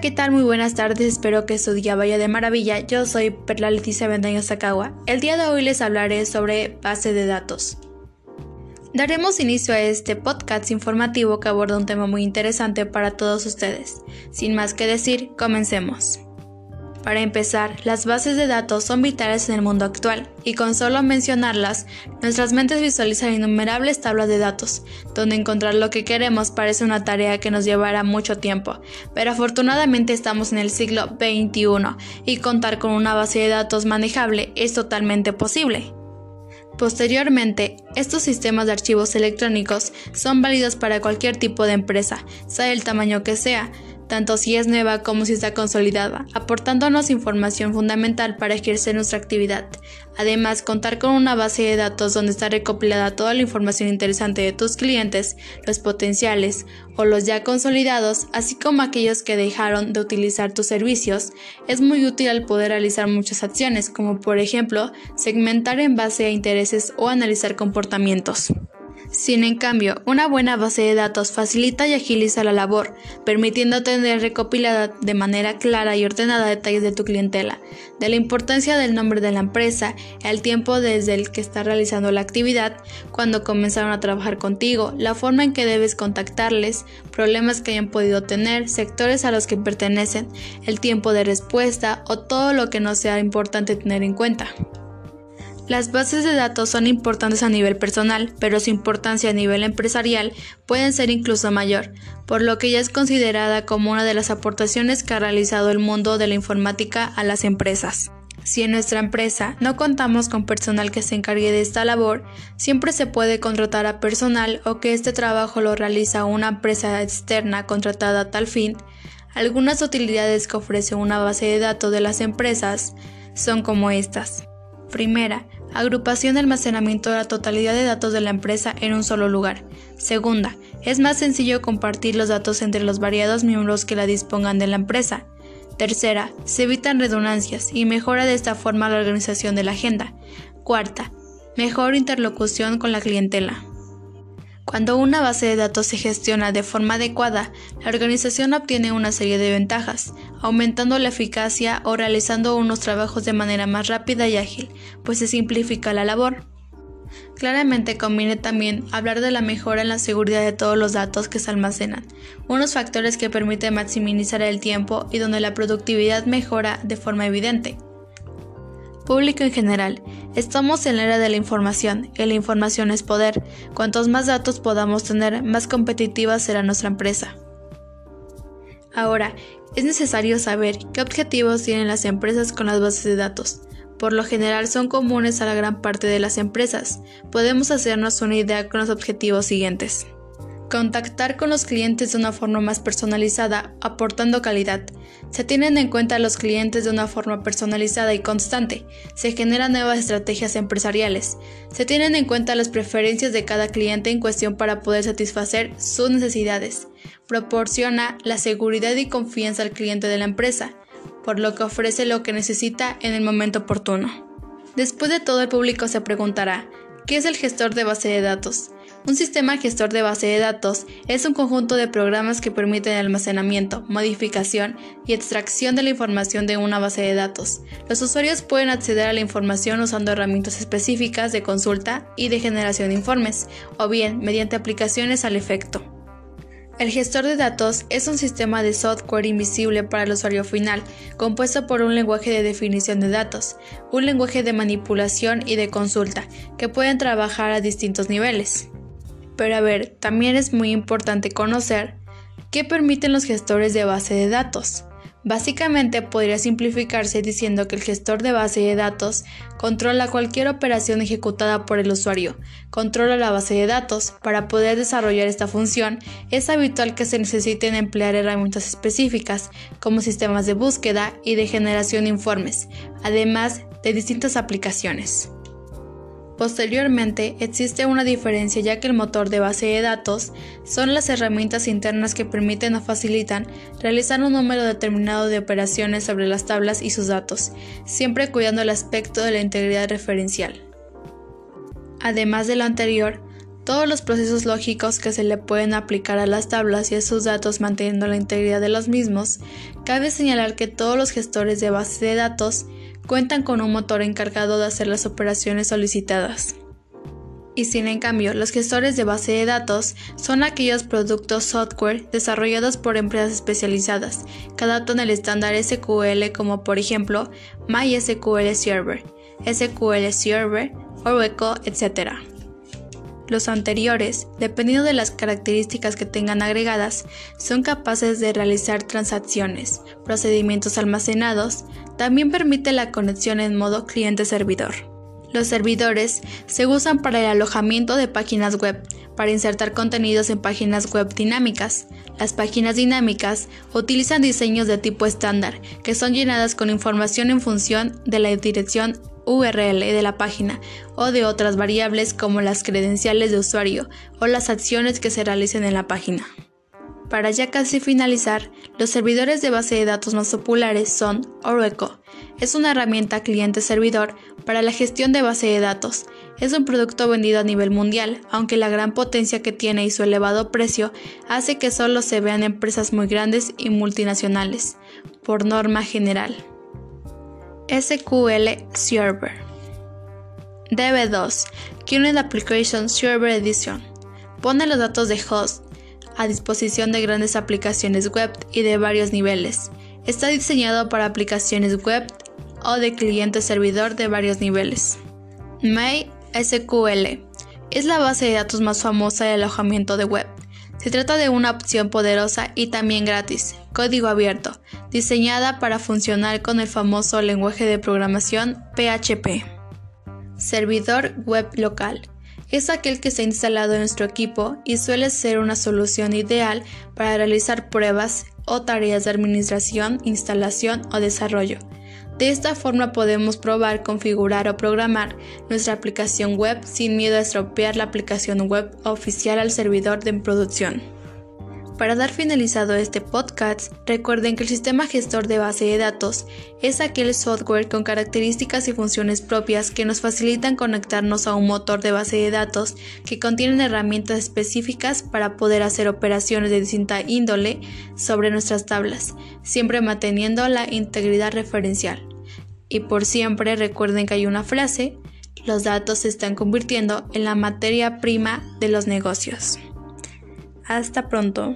¿qué tal? Muy buenas tardes, espero que su día vaya de maravilla. Yo soy Perla Leticia Bendaño Sakawa. El día de hoy les hablaré sobre base de datos. Daremos inicio a este podcast informativo que aborda un tema muy interesante para todos ustedes. Sin más que decir, comencemos. Para empezar, las bases de datos son vitales en el mundo actual, y con solo mencionarlas, nuestras mentes visualizan innumerables tablas de datos, donde encontrar lo que queremos parece una tarea que nos llevará mucho tiempo, pero afortunadamente estamos en el siglo XXI y contar con una base de datos manejable es totalmente posible. Posteriormente, estos sistemas de archivos electrónicos son válidos para cualquier tipo de empresa, sea el tamaño que sea, tanto si es nueva como si está consolidada, aportándonos información fundamental para ejercer nuestra actividad. Además, contar con una base de datos donde está recopilada toda la información interesante de tus clientes, los potenciales o los ya consolidados, así como aquellos que dejaron de utilizar tus servicios, es muy útil al poder realizar muchas acciones, como por ejemplo segmentar en base a intereses o analizar comportamientos. Sin en cambio, una buena base de datos facilita y agiliza la labor, permitiendo tener recopilada de manera clara y ordenada detalles de tu clientela, de la importancia del nombre de la empresa, el tiempo desde el que está realizando la actividad, cuando comenzaron a trabajar contigo, la forma en que debes contactarles, problemas que hayan podido tener, sectores a los que pertenecen, el tiempo de respuesta o todo lo que no sea importante tener en cuenta. Las bases de datos son importantes a nivel personal, pero su importancia a nivel empresarial puede ser incluso mayor, por lo que ya es considerada como una de las aportaciones que ha realizado el mundo de la informática a las empresas. Si en nuestra empresa no contamos con personal que se encargue de esta labor, siempre se puede contratar a personal o que este trabajo lo realiza una empresa externa contratada a tal fin. Algunas utilidades que ofrece una base de datos de las empresas son como estas. Primera, agrupación de almacenamiento de la totalidad de datos de la empresa en un solo lugar. Segunda, es más sencillo compartir los datos entre los variados miembros que la dispongan de la empresa. Tercera, se evitan redundancias y mejora de esta forma la organización de la agenda. Cuarta, mejor interlocución con la clientela. Cuando una base de datos se gestiona de forma adecuada, la organización obtiene una serie de ventajas, aumentando la eficacia o realizando unos trabajos de manera más rápida y ágil, pues se simplifica la labor. Claramente conviene también hablar de la mejora en la seguridad de todos los datos que se almacenan, unos factores que permiten maximizar el tiempo y donde la productividad mejora de forma evidente. Público en general, estamos en la era de la información y la información es poder. Cuantos más datos podamos tener, más competitiva será nuestra empresa. Ahora, es necesario saber qué objetivos tienen las empresas con las bases de datos. Por lo general son comunes a la gran parte de las empresas. Podemos hacernos una idea con los objetivos siguientes. Contactar con los clientes de una forma más personalizada, aportando calidad. Se tienen en cuenta a los clientes de una forma personalizada y constante. Se generan nuevas estrategias empresariales. Se tienen en cuenta las preferencias de cada cliente en cuestión para poder satisfacer sus necesidades. Proporciona la seguridad y confianza al cliente de la empresa, por lo que ofrece lo que necesita en el momento oportuno. Después de todo el público se preguntará, ¿qué es el gestor de base de datos? Un sistema gestor de base de datos es un conjunto de programas que permiten el almacenamiento, modificación y extracción de la información de una base de datos. Los usuarios pueden acceder a la información usando herramientas específicas de consulta y de generación de informes, o bien mediante aplicaciones al efecto. El gestor de datos es un sistema de software invisible para el usuario final, compuesto por un lenguaje de definición de datos, un lenguaje de manipulación y de consulta, que pueden trabajar a distintos niveles. Pero a ver, también es muy importante conocer qué permiten los gestores de base de datos. Básicamente podría simplificarse diciendo que el gestor de base de datos controla cualquier operación ejecutada por el usuario, controla la base de datos. Para poder desarrollar esta función es habitual que se necesiten emplear herramientas específicas como sistemas de búsqueda y de generación de informes, además de distintas aplicaciones. Posteriormente, existe una diferencia ya que el motor de base de datos son las herramientas internas que permiten o facilitan realizar un número determinado de operaciones sobre las tablas y sus datos, siempre cuidando el aspecto de la integridad referencial. Además de lo anterior, todos los procesos lógicos que se le pueden aplicar a las tablas y a sus datos manteniendo la integridad de los mismos, cabe señalar que todos los gestores de base de datos cuentan con un motor encargado de hacer las operaciones solicitadas. Y sin en cambio, los gestores de base de datos son aquellos productos software desarrollados por empresas especializadas que adaptan el estándar SQL como por ejemplo MySQL Server, SQL Server, Oracle, etc. Los anteriores, dependiendo de las características que tengan agregadas, son capaces de realizar transacciones, procedimientos almacenados, también permite la conexión en modo cliente-servidor. Los servidores se usan para el alojamiento de páginas web, para insertar contenidos en páginas web dinámicas. Las páginas dinámicas utilizan diseños de tipo estándar, que son llenadas con información en función de la dirección URL de la página o de otras variables como las credenciales de usuario o las acciones que se realicen en la página. Para ya casi finalizar, los servidores de base de datos más populares son Oracle. Es una herramienta cliente-servidor para la gestión de base de datos. Es un producto vendido a nivel mundial, aunque la gran potencia que tiene y su elevado precio hace que solo se vean empresas muy grandes y multinacionales, por norma general. SQL Server DB2 Current Application Server Edition pone los datos de host, a disposición de grandes aplicaciones web y de varios niveles. Está diseñado para aplicaciones web o de cliente-servidor de varios niveles. MySQL es la base de datos más famosa de alojamiento de web. Se trata de una opción poderosa y también gratis, código abierto, diseñada para funcionar con el famoso lenguaje de programación PHP. Servidor web local es aquel que se ha instalado en nuestro equipo y suele ser una solución ideal para realizar pruebas o tareas de administración, instalación o desarrollo. De esta forma podemos probar, configurar o programar nuestra aplicación web sin miedo a estropear la aplicación web oficial al servidor de producción. Para dar finalizado este podcast, recuerden que el sistema gestor de base de datos es aquel software con características y funciones propias que nos facilitan conectarnos a un motor de base de datos que contienen herramientas específicas para poder hacer operaciones de distinta índole sobre nuestras tablas, siempre manteniendo la integridad referencial. Y por siempre recuerden que hay una frase, los datos se están convirtiendo en la materia prima de los negocios. Hasta pronto.